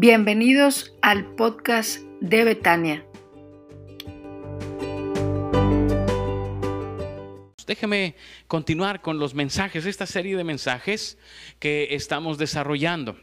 Bienvenidos al podcast de Betania. Déjeme continuar con los mensajes, esta serie de mensajes que estamos desarrollando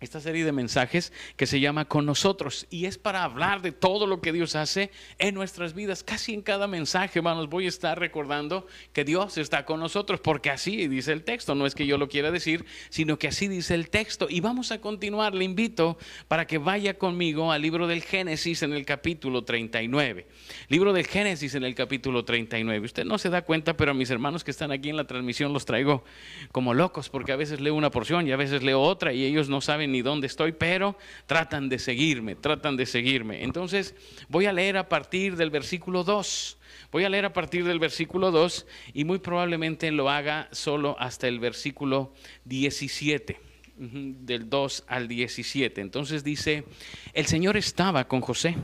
esta serie de mensajes que se llama Con nosotros y es para hablar de todo lo que Dios hace en nuestras vidas. Casi en cada mensaje, hermanos, voy a estar recordando que Dios está con nosotros porque así dice el texto. No es que yo lo quiera decir, sino que así dice el texto. Y vamos a continuar. Le invito para que vaya conmigo al libro del Génesis en el capítulo 39. Libro del Génesis en el capítulo 39. Usted no se da cuenta, pero a mis hermanos que están aquí en la transmisión los traigo como locos porque a veces leo una porción y a veces leo otra y ellos no saben ni dónde estoy, pero tratan de seguirme, tratan de seguirme. Entonces voy a leer a partir del versículo 2. Voy a leer a partir del versículo 2 y muy probablemente lo haga solo hasta el versículo 17 del 2 al 17. Entonces dice, el Señor estaba con José,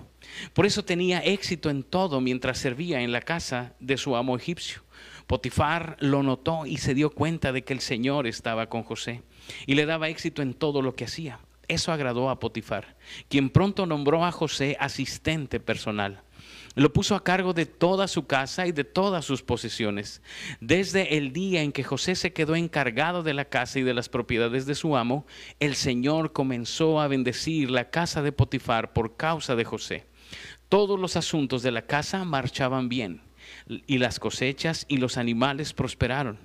por eso tenía éxito en todo mientras servía en la casa de su amo egipcio. Potifar lo notó y se dio cuenta de que el Señor estaba con José y le daba éxito en todo lo que hacía. Eso agradó a Potifar, quien pronto nombró a José asistente personal. Lo puso a cargo de toda su casa y de todas sus posesiones. Desde el día en que José se quedó encargado de la casa y de las propiedades de su amo, el Señor comenzó a bendecir la casa de Potifar por causa de José. Todos los asuntos de la casa marchaban bien y las cosechas y los animales prosperaron,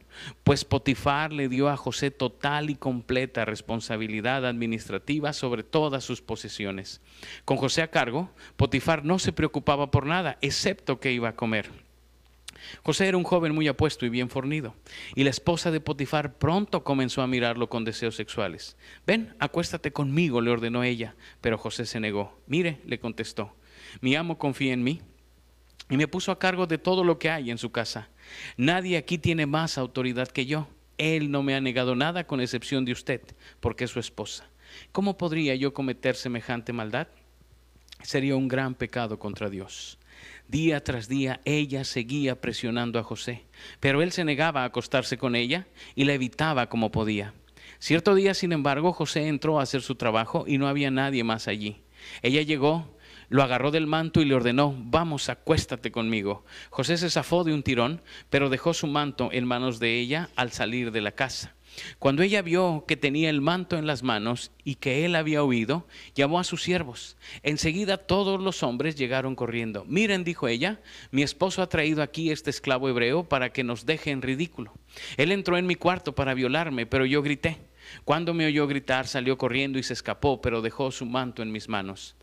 pues Potifar le dio a José total y completa responsabilidad administrativa sobre todas sus posesiones. Con José a cargo, Potifar no se preocupaba por nada, excepto que iba a comer. José era un joven muy apuesto y bien fornido, y la esposa de Potifar pronto comenzó a mirarlo con deseos sexuales. Ven, acuéstate conmigo, le ordenó ella, pero José se negó. Mire, le contestó, mi amo confía en mí y me puso a cargo de todo lo que hay en su casa. Nadie aquí tiene más autoridad que yo. Él no me ha negado nada con excepción de usted, porque es su esposa. ¿Cómo podría yo cometer semejante maldad? Sería un gran pecado contra Dios. Día tras día ella seguía presionando a José, pero él se negaba a acostarse con ella y la evitaba como podía. Cierto día, sin embargo, José entró a hacer su trabajo y no había nadie más allí. Ella llegó, lo agarró del manto y le ordenó, vamos, acuéstate conmigo. José se zafó de un tirón, pero dejó su manto en manos de ella al salir de la casa. Cuando ella vio que tenía el manto en las manos y que él había huido, llamó a sus siervos. Enseguida todos los hombres llegaron corriendo. Miren, dijo ella, mi esposo ha traído aquí este esclavo hebreo para que nos deje en ridículo. Él entró en mi cuarto para violarme, pero yo grité. Cuando me oyó gritar, salió corriendo y se escapó, pero dejó su manto en mis manos.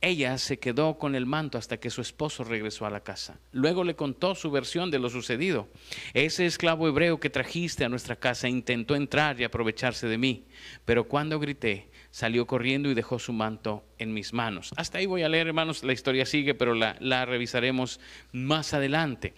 Ella se quedó con el manto hasta que su esposo regresó a la casa. Luego le contó su versión de lo sucedido. Ese esclavo hebreo que trajiste a nuestra casa intentó entrar y aprovecharse de mí, pero cuando grité, salió corriendo y dejó su manto en mis manos. Hasta ahí voy a leer, hermanos, la historia sigue, pero la, la revisaremos más adelante.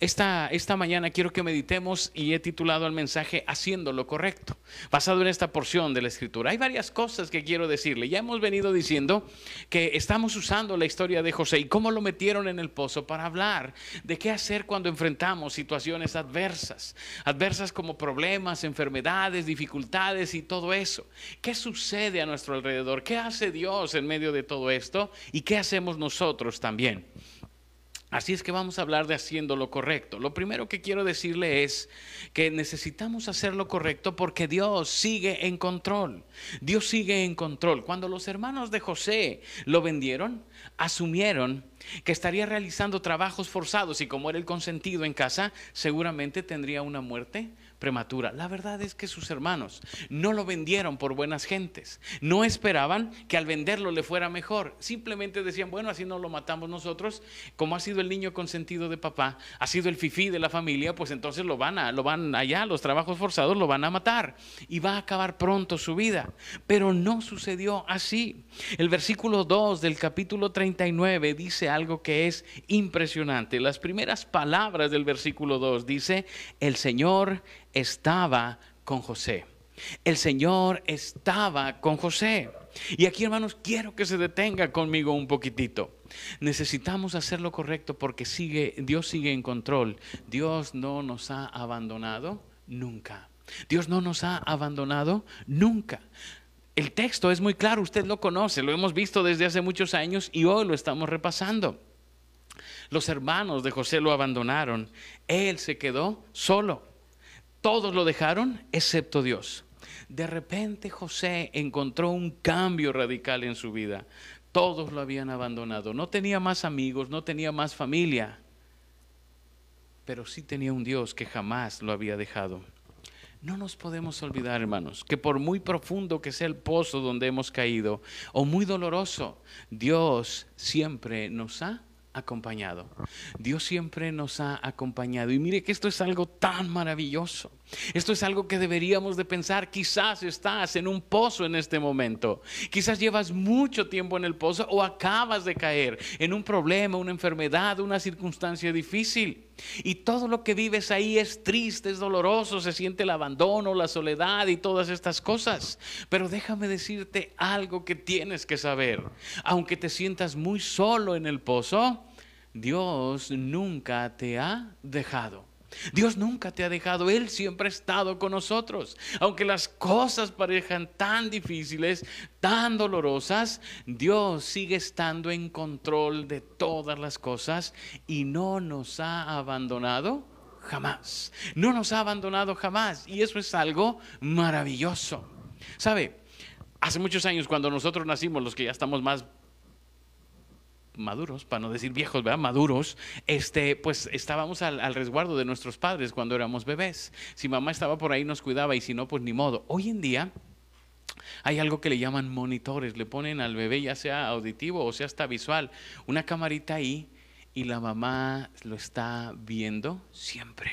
Esta, esta, mañana quiero que meditemos y he titulado el mensaje Haciendo lo correcto, basado en esta porción de la escritura. Hay varias cosas que quiero decirle. Ya hemos venido diciendo que estamos usando la historia de José y cómo lo metieron en el pozo para hablar de qué hacer cuando enfrentamos situaciones adversas, adversas como problemas, enfermedades, dificultades y todo eso. ¿Qué sucede a nuestro alrededor? ¿Qué hace Dios en medio de todo esto? ¿Y qué hacemos nosotros también? Así es que vamos a hablar de haciendo lo correcto. Lo primero que quiero decirle es que necesitamos hacer lo correcto porque Dios sigue en control. Dios sigue en control. Cuando los hermanos de José lo vendieron, asumieron que estaría realizando trabajos forzados y como era el consentido en casa, seguramente tendría una muerte prematura. La verdad es que sus hermanos no lo vendieron por buenas gentes. No esperaban que al venderlo le fuera mejor. Simplemente decían, bueno, así no lo matamos nosotros. Como ha sido el niño consentido de papá, ha sido el fifí de la familia, pues entonces lo van a, lo van allá, los trabajos forzados lo van a matar y va a acabar pronto su vida. Pero no sucedió así. El versículo 2 del capítulo 39 dice algo que es impresionante. Las primeras palabras del versículo 2 dice, el Señor estaba con José. El Señor estaba con José. Y aquí, hermanos, quiero que se detenga conmigo un poquitito. Necesitamos hacer lo correcto porque sigue, Dios sigue en control. Dios no nos ha abandonado nunca. Dios no nos ha abandonado nunca. El texto es muy claro, usted lo conoce, lo hemos visto desde hace muchos años y hoy lo estamos repasando. Los hermanos de José lo abandonaron, él se quedó solo. Todos lo dejaron excepto Dios. De repente José encontró un cambio radical en su vida. Todos lo habían abandonado. No tenía más amigos, no tenía más familia, pero sí tenía un Dios que jamás lo había dejado. No nos podemos olvidar, hermanos, que por muy profundo que sea el pozo donde hemos caído, o muy doloroso, Dios siempre nos ha acompañado. Dios siempre nos ha acompañado. Y mire que esto es algo tan maravilloso. Esto es algo que deberíamos de pensar. Quizás estás en un pozo en este momento. Quizás llevas mucho tiempo en el pozo o acabas de caer en un problema, una enfermedad, una circunstancia difícil. Y todo lo que vives ahí es triste, es doloroso, se siente el abandono, la soledad y todas estas cosas. Pero déjame decirte algo que tienes que saber. Aunque te sientas muy solo en el pozo, Dios nunca te ha dejado. Dios nunca te ha dejado, Él siempre ha estado con nosotros. Aunque las cosas parezcan tan difíciles, tan dolorosas, Dios sigue estando en control de todas las cosas y no nos ha abandonado jamás. No nos ha abandonado jamás y eso es algo maravilloso. ¿Sabe? Hace muchos años cuando nosotros nacimos, los que ya estamos más maduros, para no decir viejos, ¿verdad? Maduros, este, pues estábamos al, resguardo de nuestros padres cuando éramos bebés. Si mamá estaba por ahí nos cuidaba y si no, pues ni modo. Hoy en día hay algo que le llaman monitores, le ponen al bebé ya sea auditivo o sea hasta visual, una camarita ahí y la mamá lo está viendo siempre.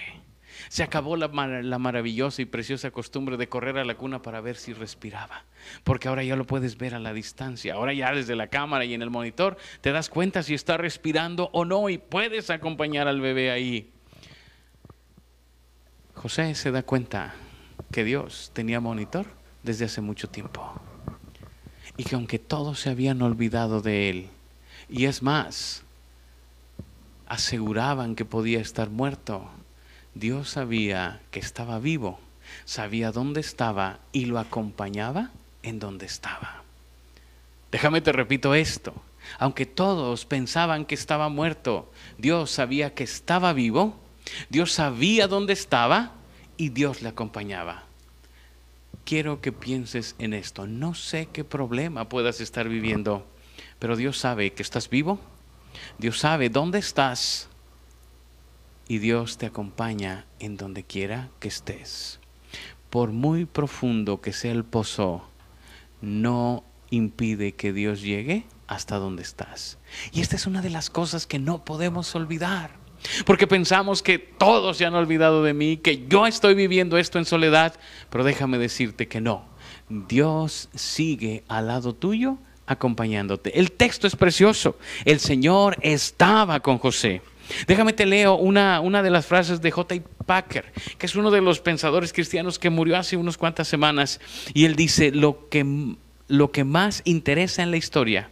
Se acabó la, maravillosa y preciosa costumbre de correr a la cuna para ver si respiraba, porque ahora ya lo puedes ver a la distancia, ahora ya desde la cámara y en el monitor te das cuenta si está respirando o no y puedes acompañar al bebé ahí. José se da cuenta que Dios tenía monitor desde hace mucho tiempo y que aunque todos se habían olvidado de él, y es más, aseguraban que podía estar muerto, Dios sabía que estaba vivo, sabía dónde estaba y lo acompañaba en donde estaba. Déjame te repito esto. Aunque todos pensaban que estaba muerto, Dios sabía que estaba vivo, Dios sabía dónde estaba y Dios le acompañaba. Quiero que pienses en esto. No sé qué problema puedas estar viviendo, pero Dios sabe que estás vivo. Dios sabe dónde estás y Dios te acompaña en donde quiera que estés. Por muy profundo que sea el pozo, no impide que Dios llegue hasta donde estás. Y esta es una de las cosas que no podemos olvidar. Porque pensamos que todos se han olvidado de mí, que yo estoy viviendo esto en soledad, pero déjame decirte que no. Dios sigue al lado tuyo acompañándote. El texto es precioso. El Señor estaba con José. Déjame te leo una, una de las frases de J. Packer, que es uno de los pensadores cristianos que murió hace unas cuantas semanas, y él dice, lo que, lo que más interesa en la historia,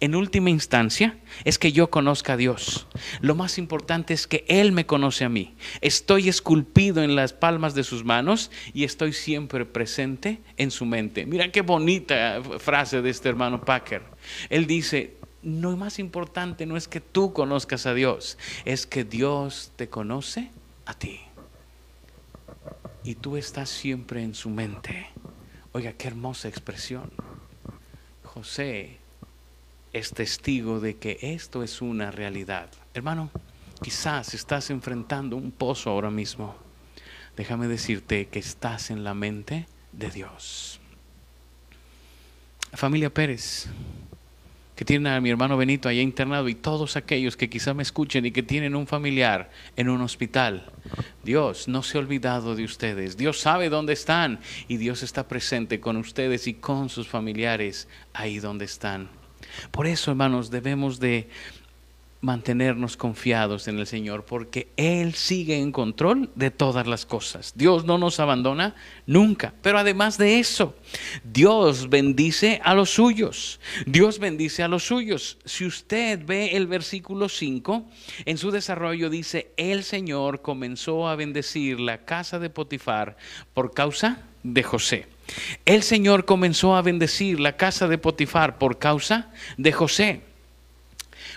en última instancia, es que yo conozca a Dios. Lo más importante es que Él me conoce a mí. Estoy esculpido en las palmas de sus manos y estoy siempre presente en su mente. Mira qué bonita frase de este hermano Packer. Él dice, lo más importante no es que tú conozcas a Dios, es que Dios te conoce a ti. Y tú estás siempre en su mente. Oiga, qué hermosa expresión. José es testigo de que esto es una realidad. Hermano, quizás estás enfrentando un pozo ahora mismo. Déjame decirte que estás en la mente de Dios. Familia Pérez, que tienen a mi hermano Benito allá internado y todos aquellos que quizá me escuchen y que tienen un familiar en un hospital. Dios no se ha olvidado de ustedes. Dios sabe dónde están y Dios está presente con ustedes y con sus familiares ahí donde están. Por eso, hermanos, debemos de mantenernos confiados en el Señor, porque Él sigue en control de todas las cosas. Dios no nos abandona nunca. Pero además de eso, Dios bendice a los suyos. Dios bendice a los suyos. Si usted ve el versículo 5, en su desarrollo dice, el Señor comenzó a bendecir la casa de Potifar por causa de José. el Señor comenzó a bendecir la casa de Potifar por causa de José.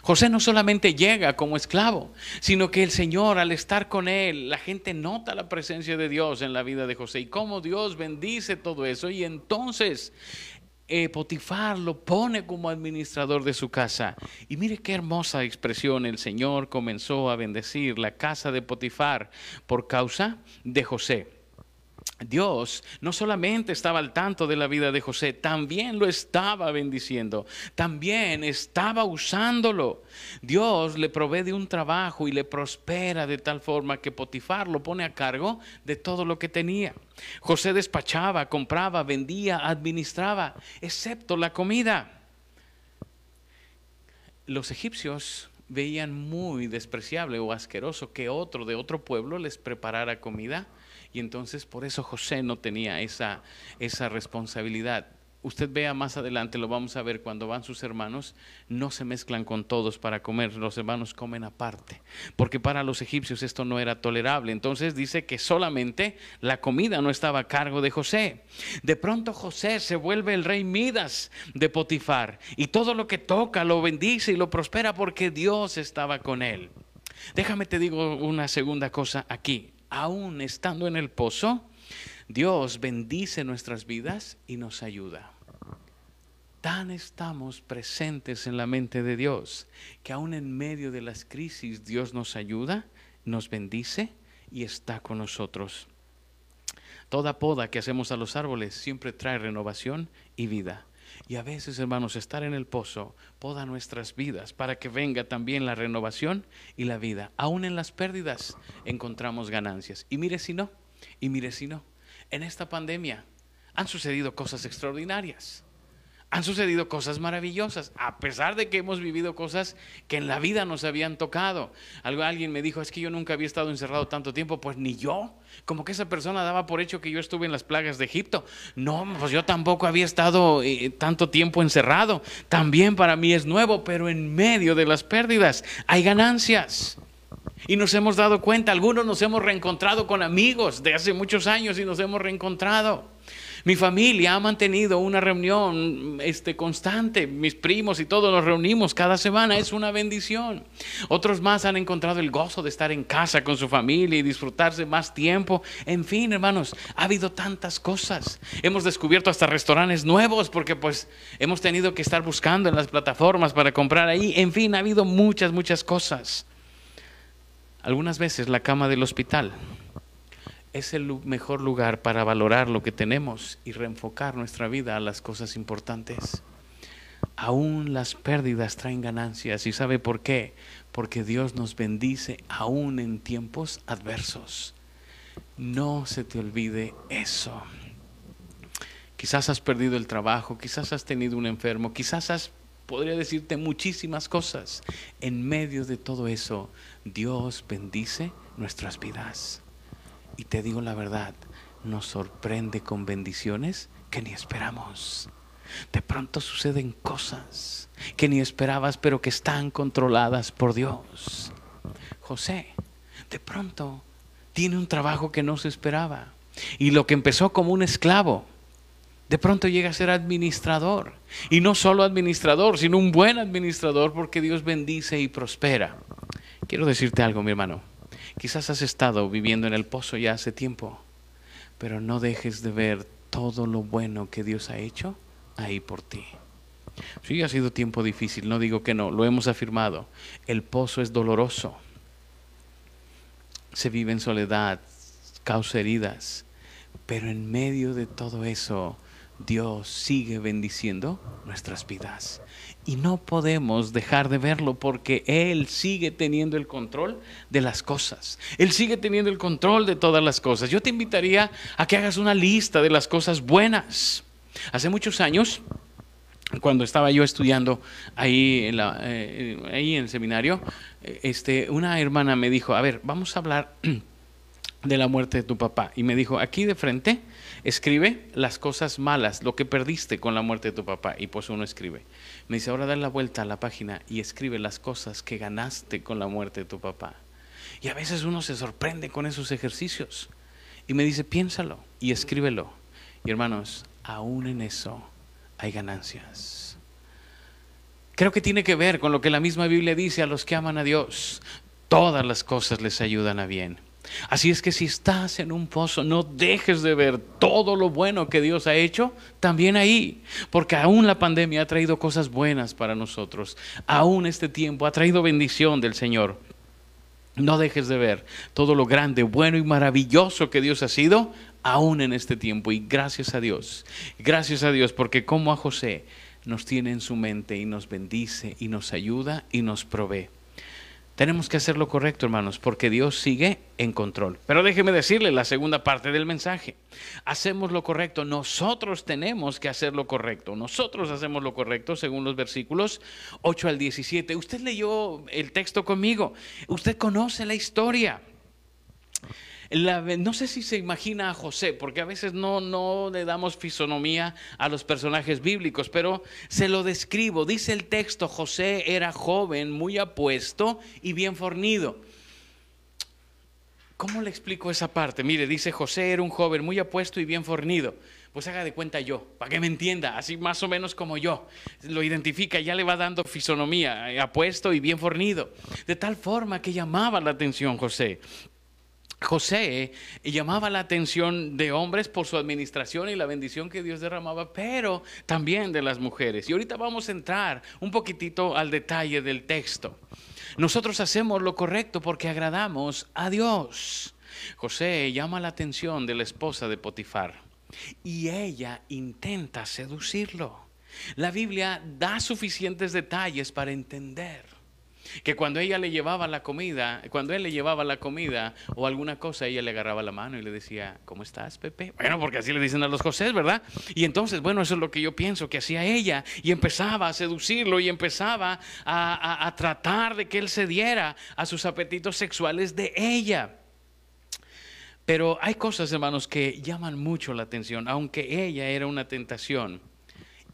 José no solamente llega como esclavo, sino que el Señor al estar con él, la gente nota la presencia de Dios en la vida de José y cómo Dios bendice todo eso. Y entonces eh, Potifar lo pone como administrador de su casa. Y mire qué hermosa expresión, el Señor comenzó a bendecir la casa de Potifar por causa de José. Dios no solamente estaba al tanto de la vida de José, también lo estaba bendiciendo, también estaba usándolo. Dios le provee de un trabajo y le prospera de tal forma que Potifar lo pone a cargo de todo lo que tenía. José despachaba, compraba, vendía, administraba, excepto la comida. Los egipcios veían muy despreciable o asqueroso que otro de otro pueblo les preparara comida y entonces por eso José no tenía esa, esa responsabilidad. Usted vea más adelante, lo vamos a ver, cuando van sus hermanos, no se mezclan con todos para comer, los hermanos comen aparte, porque para los egipcios esto no era tolerable. Entonces dice que solamente la comida no estaba a cargo de José. De pronto José se vuelve el rey Midas de Potifar y todo lo que toca lo bendice y lo prospera porque Dios estaba con él. Déjame te digo una segunda cosa aquí aún estando en el pozo, Dios bendice nuestras vidas y nos ayuda. Tan estamos presentes en la mente de Dios que aún en medio de las crisis Dios nos ayuda, nos bendice y está con nosotros. Toda poda que hacemos a los árboles siempre trae renovación y vida. Y a veces, hermanos, estar en el pozo poda nuestras vidas para que venga también la renovación y la vida. Aún en las pérdidas encontramos ganancias. Y mire si no, y mire si no. En esta pandemia han sucedido cosas extraordinarias han sucedido cosas maravillosas, a pesar de que hemos vivido cosas que en la vida nos habían tocado. Algo, alguien me dijo, es que yo nunca había estado encerrado tanto tiempo, pues ni yo. Como que esa persona daba por hecho que yo estuve en las plagas de Egipto. No, pues yo tampoco había estado eh, tanto tiempo encerrado. También para mí es nuevo, pero en medio de las pérdidas hay ganancias. Y nos hemos dado cuenta, algunos nos hemos reencontrado con amigos de hace muchos años y nos hemos reencontrado. Mi familia ha mantenido una reunión este, constante, mis primos y todos nos reunimos cada semana, es una bendición. Otros más han encontrado el gozo de estar en casa con su familia y disfrutarse más tiempo. En fin, hermanos, ha habido tantas cosas. Hemos descubierto hasta restaurantes nuevos porque pues hemos tenido que estar buscando en las plataformas para comprar ahí. En fin, ha habido muchas, muchas cosas. Algunas veces la cama del hospital es el mejor lugar para valorar lo que tenemos y reenfocar nuestra vida a las cosas importantes. Aún las pérdidas traen ganancias. ¿Y sabe por qué? Porque Dios nos bendice aún en tiempos adversos. No se te olvide eso. Quizás has perdido el trabajo, quizás has tenido un enfermo, quizás has, podría decirte muchísimas cosas. En medio de todo eso, Dios bendice nuestras vidas. Y te digo la verdad, nos sorprende con bendiciones que ni esperamos. De pronto suceden cosas que ni esperabas, pero que están controladas por Dios. José, de pronto, tiene un trabajo que no se esperaba. Y lo que empezó como un esclavo, de pronto llega a ser administrador. Y no solo administrador, sino un buen administrador porque Dios bendice y prospera. Quiero decirte algo, mi hermano. Quizás has estado viviendo en el pozo ya hace tiempo, pero no dejes de ver todo lo bueno que Dios ha hecho ahí por ti. Sí, ha sido tiempo difícil, no digo que no, lo hemos afirmado. El pozo es doloroso. Se vive en soledad, causa heridas, pero en medio de todo eso, Dios sigue bendiciendo nuestras vidas. Y no podemos dejar de verlo porque Él sigue teniendo el control de las cosas. Él sigue teniendo el control de todas las cosas. Yo te invitaría a que hagas una lista de las cosas buenas. Hace muchos años, cuando estaba yo estudiando ahí en, eh, el seminario, este, una hermana me dijo, a ver, vamos a hablar de la muerte de tu papá. Y me dijo, aquí de frente, escribe las cosas malas, lo que perdiste con la muerte de tu papá. Y pues uno escribe. Me dice, ahora da la vuelta a la página y escribe las cosas que ganaste con la muerte de tu papá. Y a veces uno se sorprende con esos ejercicios. Y me dice, piénsalo y escríbelo. Y hermanos, aún en eso hay ganancias. Creo que tiene que ver con lo que la misma Biblia dice a los que aman a Dios. Todas las cosas les ayudan a bien. Así es que si estás en un pozo, no dejes de ver todo lo bueno que Dios ha hecho también ahí, porque aún la pandemia ha traído cosas buenas para nosotros, aún este tiempo ha traído bendición del Señor. No dejes de ver todo lo grande, bueno y maravilloso que Dios ha sido, aún en este tiempo. Y gracias a Dios, gracias a Dios, porque como a José nos tiene en su mente y nos bendice y nos ayuda y nos provee. Tenemos que hacer lo correcto, hermanos, porque Dios sigue en control. Pero déjeme decirle la segunda parte del mensaje. Hacemos lo correcto. Nosotros tenemos que hacer lo correcto. Nosotros hacemos lo correcto según los versículos 8 al 17. Usted leyó el texto conmigo. Usted conoce la historia no sé si se imagina a José, porque a veces no, no le damos fisonomía a los personajes bíblicos, pero se lo describo. Dice el texto, José era joven, muy apuesto y bien fornido. ¿Cómo le explico esa parte? Mire, dice José era un joven muy apuesto y bien fornido. Pues haga de cuenta yo, para que me entienda, así más o menos como yo. Lo identifica, ya le va dando fisonomía, eh, apuesto y bien fornido. De tal forma que llamaba la atención José. José llamaba la atención de hombres por su administración y la bendición que Dios derramaba, pero también de las mujeres. Y ahorita vamos a entrar un poquitito al detalle del texto. Nosotros hacemos lo correcto porque agradamos a Dios. José llama la atención de la esposa de Potifar y ella intenta seducirlo. La Biblia da suficientes detalles para entender que cuando ella le llevaba la comida, cuando él le llevaba la comida o alguna cosa, ella le agarraba la mano y le decía, ¿cómo estás, Pepe? Bueno, porque así le dicen a los José, ¿verdad? Y entonces, bueno, eso es lo que yo pienso que hacía ella. Y empezaba a seducirlo y empezaba a, a tratar de que él cediera a sus apetitos sexuales de ella. Pero hay cosas, hermanos, que llaman mucho la atención, aunque ella era una tentación.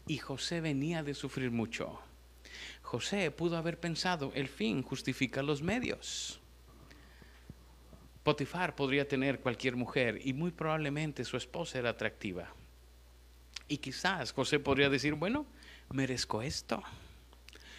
Y José venía de sufrir mucho. José pudo haber pensado, el fin justifica los medios. Potifar podría tener cualquier mujer y muy probablemente su esposa era atractiva. Y quizás José podría decir, bueno, merezco esto.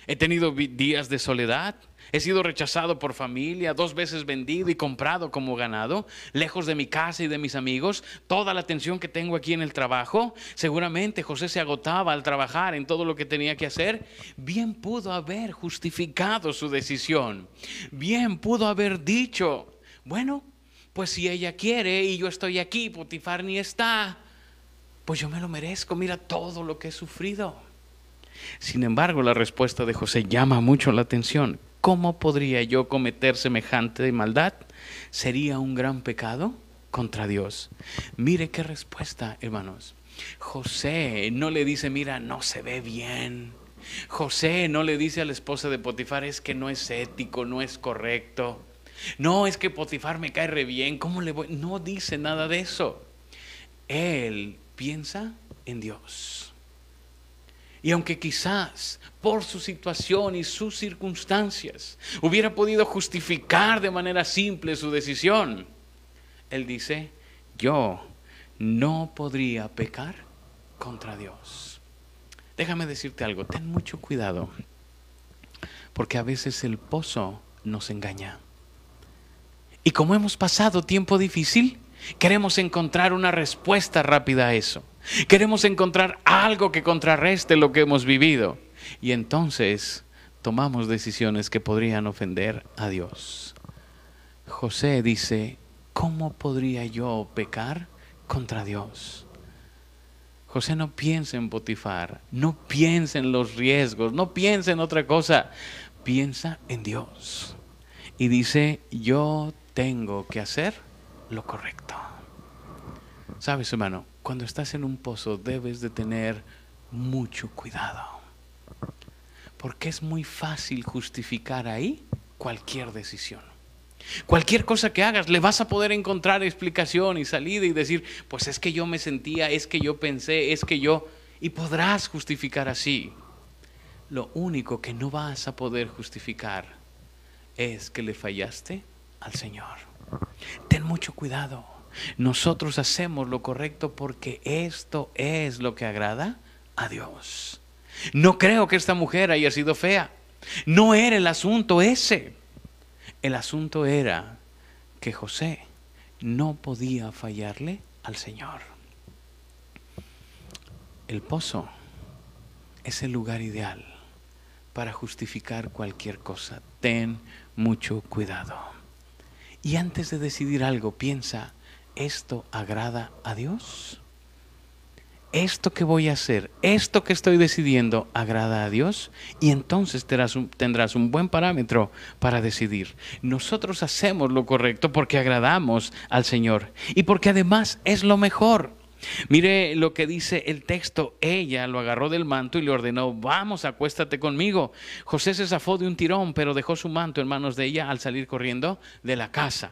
He tenido días de soledad, he sido rechazado por familia, dos veces vendido y comprado como ganado, lejos de mi casa y de mis amigos, toda la atención que tengo aquí en el trabajo. Seguramente José se agotaba al trabajar en todo lo que tenía que hacer. Bien pudo haber justificado su decisión. Bien pudo haber dicho, bueno, pues si ella quiere y yo estoy aquí, Potifar ni está, pues yo me lo merezco, mira todo lo que he sufrido. Sin embargo, la respuesta de José llama mucho la atención. ¿Cómo podría yo cometer semejante maldad? ¿Sería un gran pecado contra Dios? Mire qué respuesta, hermanos. José no le dice, mira, no se ve bien. José no le dice a la esposa de Potifar, es que no es ético, no es correcto. No, es que Potifar me cae re bien, ¿cómo le voy? No dice nada de eso. Él piensa en Dios. Y aunque quizás por su situación y sus circunstancias hubiera podido justificar de manera simple su decisión, él dice, yo no podría pecar contra Dios. Déjame decirte algo, ten mucho cuidado, porque a veces el pozo nos engaña. Y como hemos pasado tiempo difícil, queremos encontrar una respuesta rápida a eso. Queremos encontrar algo que contrarreste lo que hemos vivido. Y entonces tomamos decisiones que podrían ofender a Dios. José dice, ¿cómo podría yo pecar contra Dios? José no piensa en Potifar, no piensa en los riesgos, no piensa en otra cosa, piensa en Dios. Y dice, yo tengo que hacer lo correcto. ¿Sabes, hermano? cuando estás en un pozo debes de tener mucho cuidado. Porque es muy fácil justificar ahí cualquier decisión. Cualquier cosa que hagas, le vas a poder encontrar explicación y salida y decir, pues es que yo me sentía, es que yo pensé, es que yo... Y podrás justificar así. Lo único que no vas a poder justificar es que le fallaste al Señor. Ten mucho cuidado Nosotros hacemos lo correcto porque esto es lo que agrada a Dios. No creo que esta mujer haya sido fea. No era el asunto ese. El asunto era que José no podía fallarle al Señor. El pozo es el lugar ideal para justificar cualquier cosa. Ten mucho cuidado. Y antes de decidir algo, piensa, ¿esto agrada a Dios? esto que voy a hacer, esto que estoy decidiendo, agrada a Dios y entonces tendrás un, un, buen parámetro para decidir. Nosotros hacemos lo correcto porque agradamos al Señor y porque además es lo mejor. Mire lo que dice el texto. Ella lo agarró del manto y le ordenó, vamos, acuéstate conmigo. José se zafó de un tirón, pero dejó su manto en manos de ella al salir corriendo de la casa.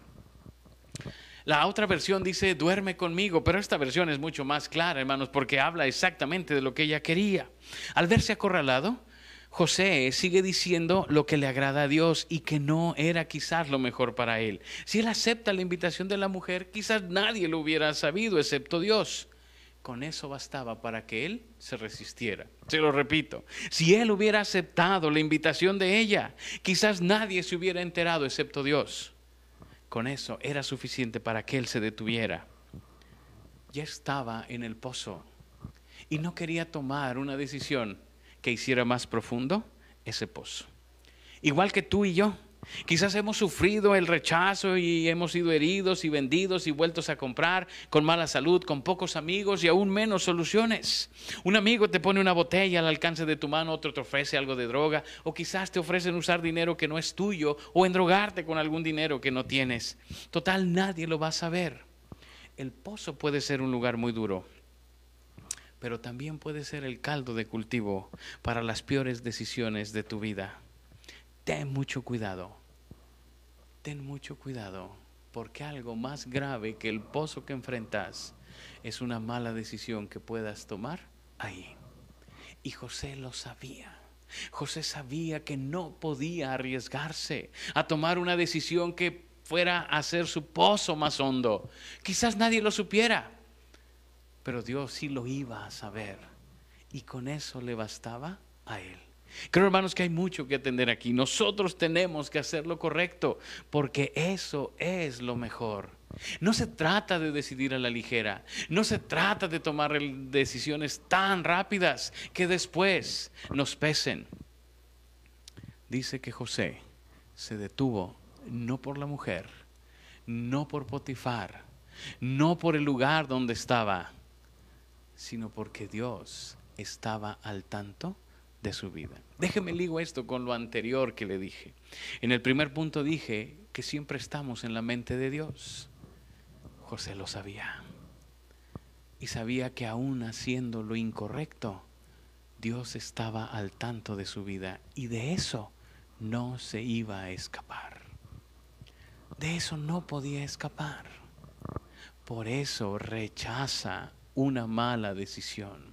La otra versión dice, duerme conmigo, pero esta versión es mucho más clara, hermanos, porque habla exactamente de lo que ella quería. Al verse acorralado, José sigue diciendo lo que le agrada a Dios y que no era quizás lo mejor para él. Si él acepta la invitación de la mujer, quizás nadie lo hubiera sabido excepto Dios. Con eso bastaba para que él se resistiera. Se lo repito, si él hubiera aceptado la invitación de ella, quizás nadie se hubiera enterado excepto Dios. Con eso era suficiente para que él se detuviera. Ya estaba en el pozo y no quería tomar una decisión que hiciera más profundo ese pozo. Igual que tú y yo. Quizás hemos sufrido el rechazo y hemos sido heridos y vendidos y vueltos a comprar con mala salud, con pocos amigos y aún menos soluciones. Un amigo te pone una botella al alcance de tu mano, otro te ofrece algo de droga o quizás te ofrecen usar dinero que no es tuyo o endrogarte con algún dinero que no tienes. Total, nadie lo va a saber. El pozo puede ser un lugar muy duro, pero también puede ser el caldo de cultivo para las peores decisiones de tu vida ten mucho cuidado, ten mucho cuidado, porque algo más grave que el pozo que enfrentas es una mala decisión que puedas tomar ahí. Y José lo sabía. José sabía que no podía arriesgarse a tomar una decisión que fuera a hacer su pozo más hondo. Quizás nadie lo supiera, pero Dios sí lo iba a saber. Y con eso le bastaba a él. Creo, hermanos, que hay mucho que atender aquí. Nosotros tenemos que hacer lo correcto, porque eso es lo mejor. No se trata de decidir a la ligera, no se trata de tomar decisiones tan rápidas que después nos pesen. Dice que José se detuvo no por la mujer, no por Potifar, no por el lugar donde estaba, sino porque Dios estaba al tanto de su vida. Déjeme ligo esto con lo anterior que le dije. En el primer punto dije que siempre estamos en la mente de Dios. José lo sabía. Y sabía que aún haciendo lo incorrecto, Dios estaba al tanto de su vida y de eso no se iba a escapar. De eso no podía escapar. Por eso rechaza una mala decisión.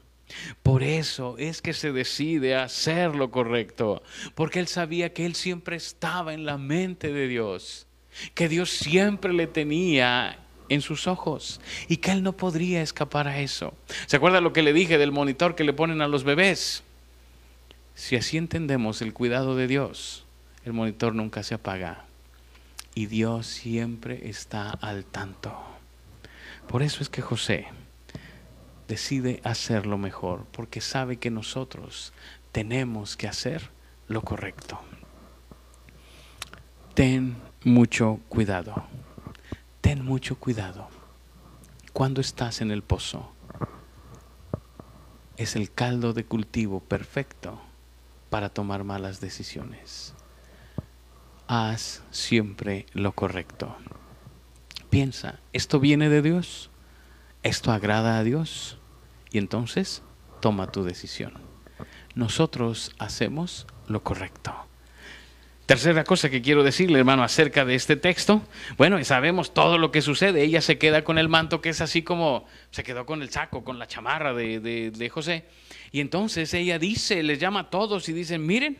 Por eso es que se decide a hacer lo correcto, porque él sabía que él siempre estaba en la mente de Dios, que Dios siempre le tenía en sus ojos y que él no podría escapar a eso. ¿Se acuerda lo que le dije del monitor que le ponen a los bebés? Si así entendemos el cuidado de Dios, el monitor nunca se apaga y Dios siempre está al tanto. Por eso es que José decide hacer lo mejor, porque sabe que nosotros tenemos que hacer lo correcto. Ten mucho cuidado, ten mucho cuidado. Cuando estás en el pozo, es el caldo de cultivo perfecto para tomar malas decisiones. Haz siempre lo correcto. Piensa, ¿esto viene de Dios? ¿Esto agrada a Dios? Y entonces toma tu decisión. Nosotros hacemos lo correcto. Tercera cosa que quiero decirle, hermano, acerca de este texto. Bueno, sabemos todo lo que sucede. Ella se queda con el manto que es así como se quedó con el saco, con la chamarra de, de José. Y entonces ella dice, les llama a todos y dice, miren,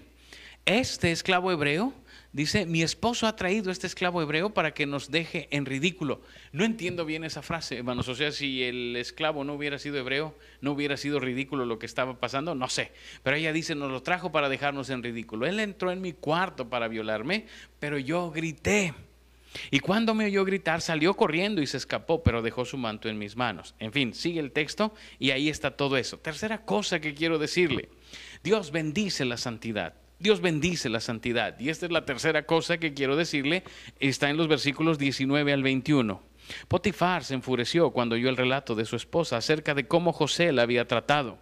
este esclavo hebreo Dice, mi esposo ha traído este esclavo hebreo para que nos deje en ridículo. No entiendo bien esa frase, hermanos. O sea, si el esclavo no hubiera sido hebreo, no hubiera sido ridículo lo que estaba pasando, no sé. Pero ella dice, nos lo trajo para dejarnos en ridículo. Él entró en mi cuarto para violarme, pero yo grité. Y cuando me oyó gritar, salió corriendo y se escapó, pero dejó su manto en mis manos. En fin, sigue el texto y ahí está todo eso. Tercera cosa que quiero decirle, Dios bendice la santidad. Dios bendice la santidad. Y esta es la tercera cosa que quiero decirle. Está en los versículos 19 al 21. Potifar se enfureció cuando oyó el relato de su esposa acerca de cómo José la había tratado.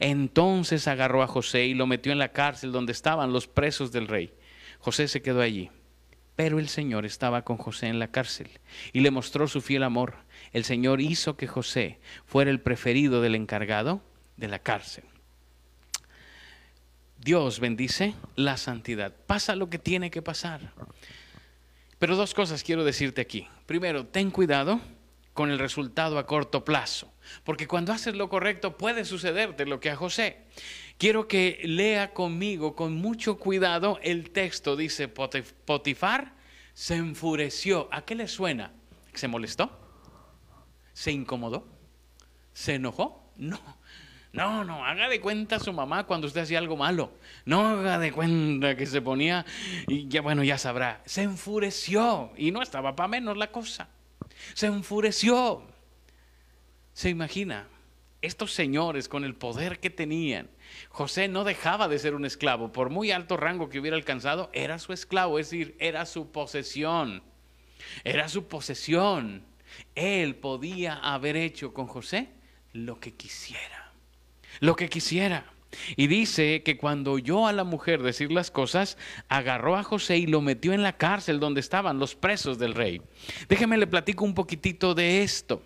Entonces agarró a José y lo metió en la cárcel donde estaban los presos del rey. José se quedó allí. Pero el Señor estaba con José en la cárcel y le mostró su fiel amor. El Señor hizo que José fuera el preferido del encargado de la cárcel. Dios bendice la santidad. Pasa lo que tiene que pasar. Pero dos cosas quiero decirte aquí. Primero, ten cuidado con el resultado a corto plazo, porque cuando haces lo correcto puede sucederte lo que a José. Quiero que lea conmigo con mucho cuidado el texto. Dice, Potifar se enfureció. ¿A qué le suena? ¿Se molestó? ¿Se incomodó? ¿Se enojó? No. No, no, haga de cuenta su mamá cuando usted hacía algo malo. No haga de cuenta que se ponía y ya bueno, ya sabrá. Se enfureció y no estaba para menos la cosa. Se enfureció. Se imagina, estos señores con el poder que tenían, José no dejaba de ser un esclavo, por muy alto rango que hubiera alcanzado, era su esclavo, es decir, era su posesión. Era su posesión. Él podía haber hecho con José lo que quisiera lo que quisiera. Y dice que cuando oyó a la mujer decir las cosas, agarró a José y lo metió en la cárcel donde estaban los presos del rey. Déjeme le platico un poquitito de esto.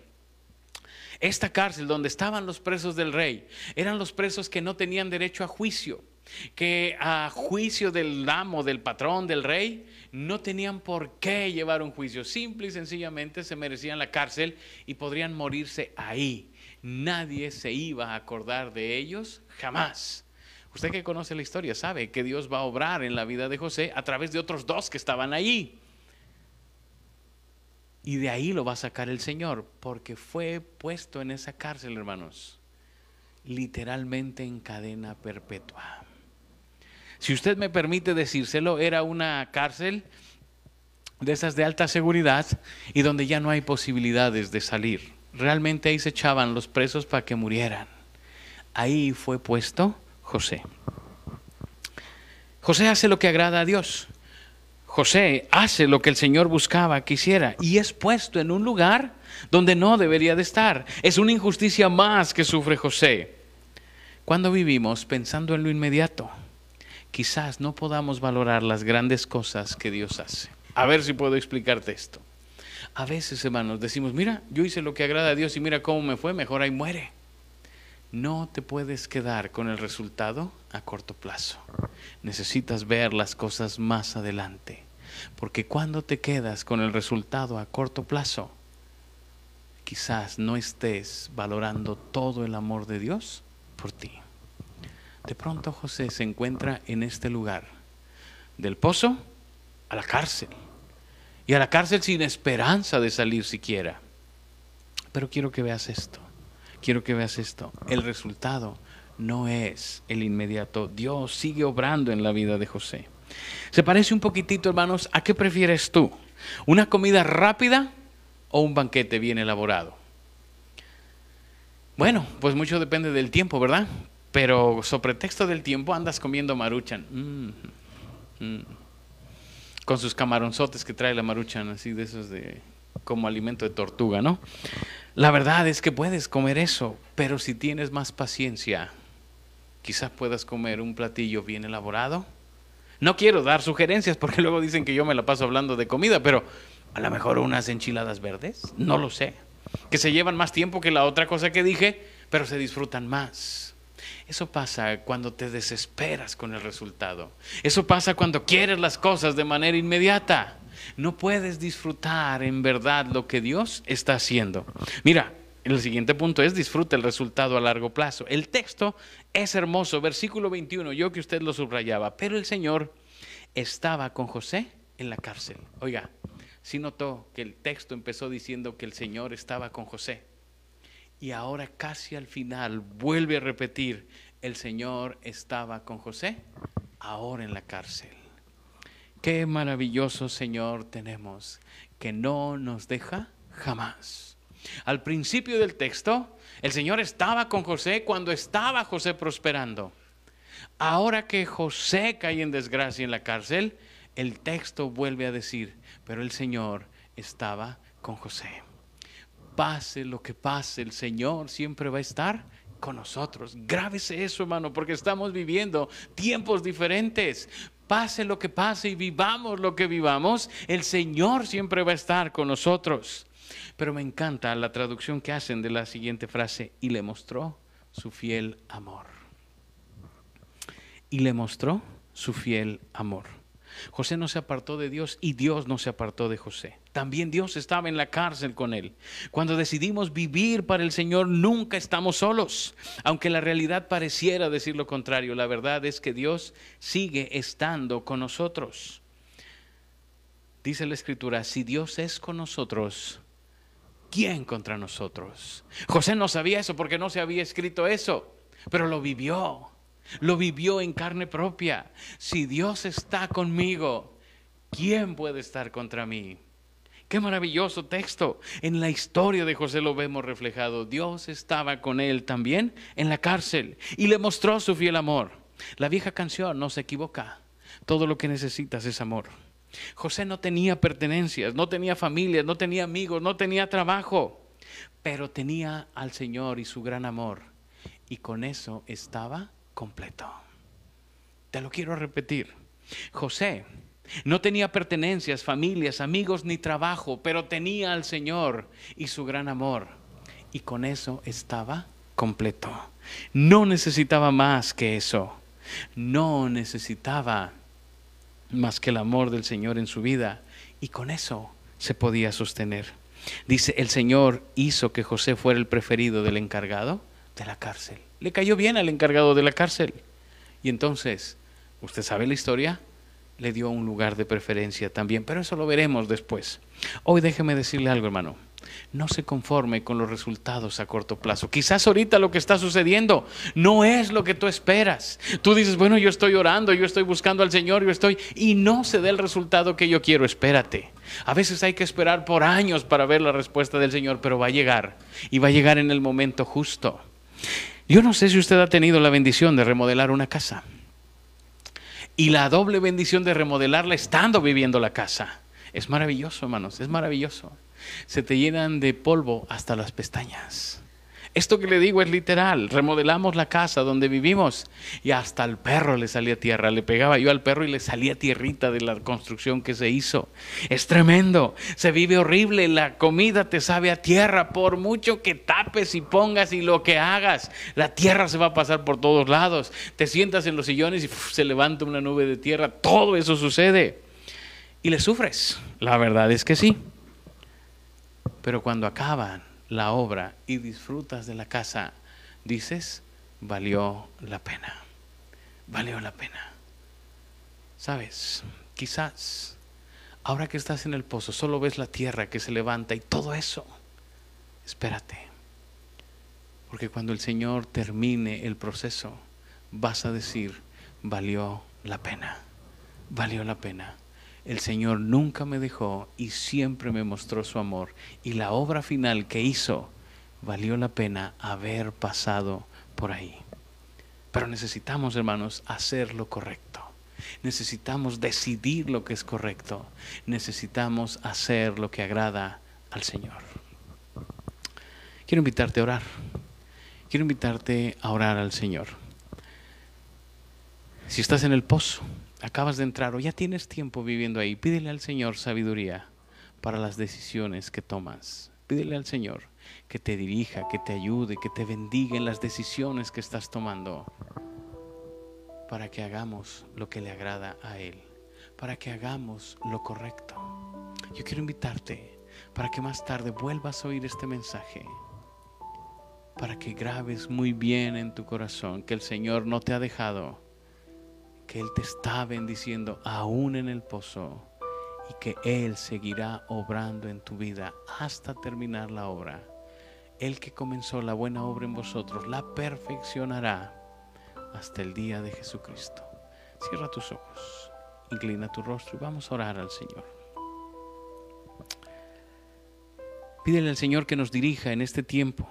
Esta cárcel donde estaban los presos del rey eran los presos que no tenían derecho a juicio, que a juicio del amo, del patrón, del rey, no tenían por qué llevar un juicio. Simple y sencillamente se merecían la cárcel y podrían morirse ahí nadie se iba a acordar de ellos jamás. Usted que conoce la historia sabe que Dios va a obrar en la vida de José a través de otros dos que estaban allí. Y de ahí lo va a sacar el Señor, porque fue puesto en esa cárcel, hermanos, literalmente en cadena perpetua. Si usted me permite decírselo, era una cárcel de esas de alta seguridad y donde ya no hay posibilidades de salir realmente ahí se echaban los presos para que murieran. Ahí fue puesto José. José hace lo que agrada a Dios. José hace lo que el Señor buscaba que hiciera y es puesto en un lugar donde no debería de estar. Es una injusticia más que sufre José. Cuando vivimos pensando en lo inmediato, quizás no podamos valorar las grandes cosas que Dios hace. A ver si puedo explicarte esto. A veces, hermanos, decimos, mira, yo hice lo que agrada a Dios y mira cómo me fue, mejor ahí muere. No te puedes quedar con el resultado a corto plazo. Necesitas ver las cosas más adelante. Porque cuando te quedas con el resultado a corto plazo, quizás no estés valorando todo el amor de Dios por ti. De pronto José se encuentra en este lugar, del pozo a la cárcel y a la cárcel sin esperanza de salir siquiera. Pero quiero que veas esto, quiero que veas esto. El resultado no es el inmediato. Dios sigue obrando en la vida de José. Se parece un poquitito, hermanos, ¿a qué prefieres tú? ¿Una comida rápida o un banquete bien elaborado? Bueno, pues mucho depende del tiempo, ¿verdad? Pero sobre texto del tiempo andas comiendo maruchan. Mm, mm con sus camaronzotes que trae la maruchan, así de esos de como alimento de tortuga, ¿no? La verdad es que puedes comer eso, pero si tienes más paciencia, quizás puedas comer un platillo bien elaborado. No quiero dar sugerencias porque luego dicen que yo me la paso hablando de comida, pero a lo mejor unas enchiladas verdes, no lo sé, que se llevan más tiempo que la otra cosa que dije, pero se disfrutan más. Eso pasa cuando te desesperas con el resultado. Eso pasa cuando quieres las cosas de manera inmediata. No puedes disfrutar en verdad lo que Dios está haciendo. Mira, el siguiente punto es disfruta el resultado a largo plazo. El texto es hermoso, versículo 21, yo que usted lo subrayaba, pero el Señor estaba con José en la cárcel. Oiga, si notó que el texto empezó diciendo que el Señor estaba con José. Y ahora casi al final vuelve a repetir, el Señor estaba con José, ahora en la cárcel. Qué maravilloso Señor tenemos, que no nos deja jamás. Al principio del texto, el Señor estaba con José cuando estaba José prosperando. Ahora que José cae en desgracia en la cárcel, el texto vuelve a decir, pero el Señor estaba con José. Pase lo que pase, el Señor siempre va a estar con nosotros. Grábese eso, hermano, porque estamos viviendo tiempos diferentes. Pase lo que pase y vivamos lo que vivamos, el Señor siempre va a estar con nosotros. Pero me encanta la traducción que hacen de la siguiente frase, y le mostró su fiel amor. Y le mostró su fiel amor. José no se apartó de Dios y Dios no se apartó de José. También Dios estaba en la cárcel con él. Cuando decidimos vivir para el Señor, nunca estamos solos. Aunque la realidad pareciera decir lo contrario, la verdad es que Dios sigue estando con nosotros. Dice la Escritura, si Dios es con nosotros, ¿quién contra nosotros? José no sabía eso porque no se había escrito eso, pero lo vivió. Lo vivió en carne propia. Si Dios está conmigo, ¿quién puede estar contra mí? Qué maravilloso texto. En la historia de José lo vemos reflejado. Dios estaba con él también en la cárcel y le mostró su fiel amor. La vieja canción no se equivoca. Todo lo que necesitas es amor. José no tenía pertenencias, no tenía familia, no tenía amigos, no tenía trabajo, pero tenía al Señor y su gran amor. Y con eso estaba completo. Te lo quiero repetir. José no tenía pertenencias, familias, amigos ni trabajo, pero tenía al Señor y su gran amor. Y con eso estaba completo. No necesitaba más que eso. No necesitaba más que el amor del Señor en su vida. Y con eso se podía sostener. Dice, el Señor hizo que José fuera el preferido del encargado de la cárcel. Le cayó bien al encargado de la cárcel. Y entonces, usted sabe la historia, le dio un lugar de preferencia también, pero eso lo veremos después. Hoy déjeme decirle algo, hermano. No se conforme con los resultados a corto plazo. Quizás ahorita lo que está sucediendo no es lo que tú esperas. Tú dices, bueno, yo estoy orando, yo estoy buscando al Señor, yo estoy, y no se dé el resultado que yo quiero. Espérate. A veces hay que esperar por años para ver la respuesta del Señor, pero va a llegar y va a llegar en el momento justo. Yo no sé si usted ha tenido la bendición de remodelar una casa y la doble bendición de remodelarla estando viviendo la casa. Es maravilloso, hermanos, es maravilloso. Se te llenan de polvo hasta las pestañas. Esto que le digo es literal. Remodelamos la casa donde vivimos y hasta al perro le salía tierra. Le pegaba yo al perro y le salía tierrita de la construcción que se hizo. Es tremendo. Se vive horrible. La comida te sabe a tierra. Por mucho que tapes y pongas y lo que hagas, la tierra se va a pasar por todos lados. Te sientas en los sillones y se levanta una nube de tierra. Todo eso sucede. Y le sufres. La verdad es que sí. Pero cuando acaban la obra y disfrutas de la casa, dices, valió la pena, valió la pena. Sabes, quizás ahora que estás en el pozo solo ves la tierra que se levanta y todo eso. Espérate, porque cuando el Señor termine el proceso, vas a decir, valió la pena, valió la pena. El Señor nunca me dejó y siempre me mostró su amor. Y la obra final que hizo valió la pena haber pasado por ahí. Pero necesitamos, hermanos, hacer lo correcto. Necesitamos decidir lo que es correcto. Necesitamos hacer lo que agrada al Señor. Quiero invitarte a orar. Quiero invitarte a orar al Señor. Si estás en el pozo, acabas de entrar o ya tienes tiempo viviendo ahí, pídele al Señor sabiduría para las decisiones que tomas. Pídele al Señor que te dirija, que te ayude, que te bendiga en las decisiones que estás tomando para que hagamos lo que le agrada a Él, para que hagamos lo correcto. Yo quiero invitarte para que más tarde vuelvas a oír este mensaje, para que grabes muy bien en tu corazón que el Señor no te ha dejado que Él te está bendiciendo aún en el pozo y que Él seguirá obrando en tu vida hasta terminar la obra. El que comenzó la buena obra en vosotros la perfeccionará hasta el día de Jesucristo. Cierra tus ojos, inclina tu rostro y vamos a orar al Señor. Pídele al Señor que nos dirija en este tiempo,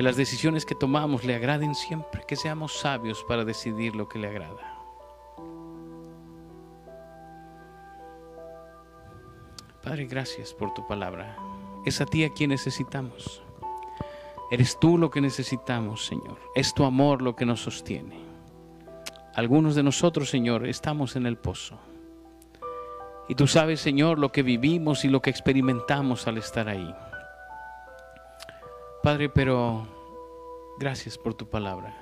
que las decisiones que tomamos le agraden siempre, que seamos sabios para decidir lo que le agrada. Padre, gracias por tu palabra. Es a ti a quien necesitamos. Eres tú lo que necesitamos, Señor. Es tu amor lo que nos sostiene. Algunos de nosotros, Señor, estamos en el pozo. Y tú sabes, Señor, lo que vivimos y lo que experimentamos al estar ahí. Padre, pero gracias por tu palabra.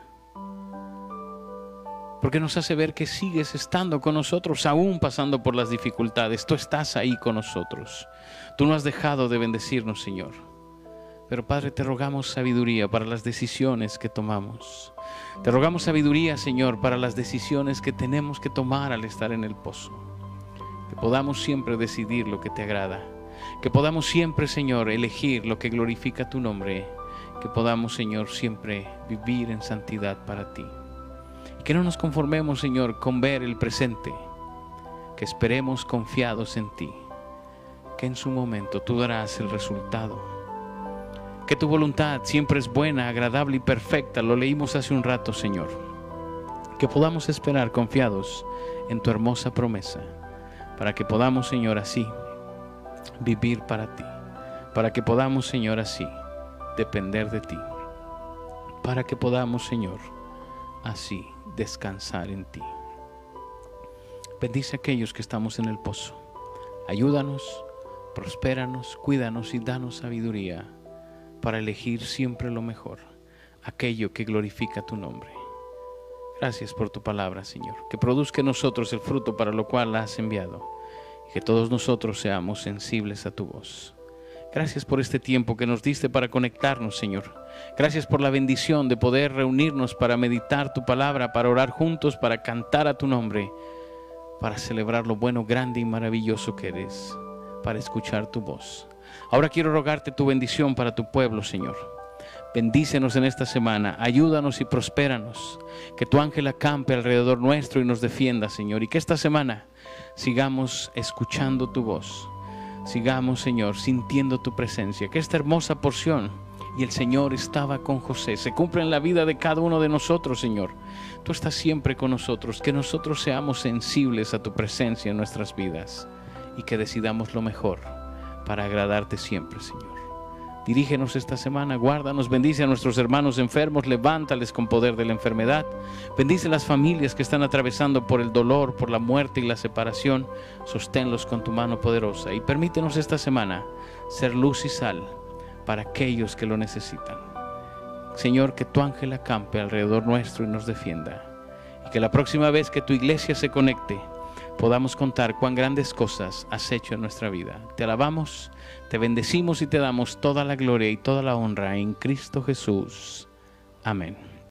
Porque nos hace ver que sigues estando con nosotros, aún pasando por las dificultades. Tú estás ahí con nosotros. Tú no has dejado de bendecirnos, Señor. Pero Padre, te rogamos sabiduría para las decisiones que tomamos. Te rogamos sabiduría, Señor, para las decisiones que tenemos que tomar al estar en el pozo que podamos siempre decidir lo que te agrada, que podamos siempre, Señor, elegir lo que glorifica tu nombre, que podamos, Señor, siempre vivir en santidad para ti. Y que no nos conformemos, Señor, con ver el presente, que esperemos confiados en ti, que en su momento tú darás el resultado. Que tu voluntad siempre es buena, agradable y perfecta, lo leímos hace un rato, Señor. Que podamos esperar confiados en tu hermosa promesa para que podamos, Señor, así vivir para ti, para que podamos, Señor, así depender de ti, para que podamos, Señor, así descansar en ti. Bendice a aquellos que estamos en el pozo. Ayúdanos, prospéranos, cuídanos y danos sabiduría para elegir siempre lo mejor, aquello que glorifica tu nombre. Gracias por tu palabra, Señor, que produzca en nosotros el fruto para lo cual la has enviado, que todos nosotros seamos sensibles a tu voz. Gracias por este tiempo que nos diste para conectarnos, Señor. Gracias por la bendición de poder reunirnos para meditar tu palabra, para orar juntos, para cantar a tu nombre, para celebrar lo bueno, grande y maravilloso que eres, para escuchar tu voz. Ahora quiero rogarte tu bendición para tu pueblo, Señor. Bendícenos en esta semana, ayúdanos y prospéranos. Que tu ángel acampe alrededor nuestro y nos defienda, Señor. Y que esta semana sigamos escuchando tu voz. Sigamos, Señor, sintiendo tu presencia. Que esta hermosa porción y el Señor estaba con José se cumpla en la vida de cada uno de nosotros, Señor. Tú estás siempre con nosotros. Que nosotros seamos sensibles a tu presencia en nuestras vidas y que decidamos lo mejor para agradarte siempre, Señor. Dirígenos esta semana, guárdanos, bendice a nuestros hermanos enfermos, levántales con poder de la enfermedad. Bendice las familias que están atravesando por el dolor, por la muerte y la separación. Sosténlos con tu mano poderosa y permítenos esta semana ser luz y sal para aquellos que lo necesitan. Señor, que tu ángel acampe alrededor nuestro y nos defienda. Y que la próxima vez que tu iglesia se conecte, podamos contar cuán grandes cosas has hecho en nuestra vida. Te alabamos, te bendecimos y te damos toda la gloria y toda la honra en Cristo Jesús. Amén.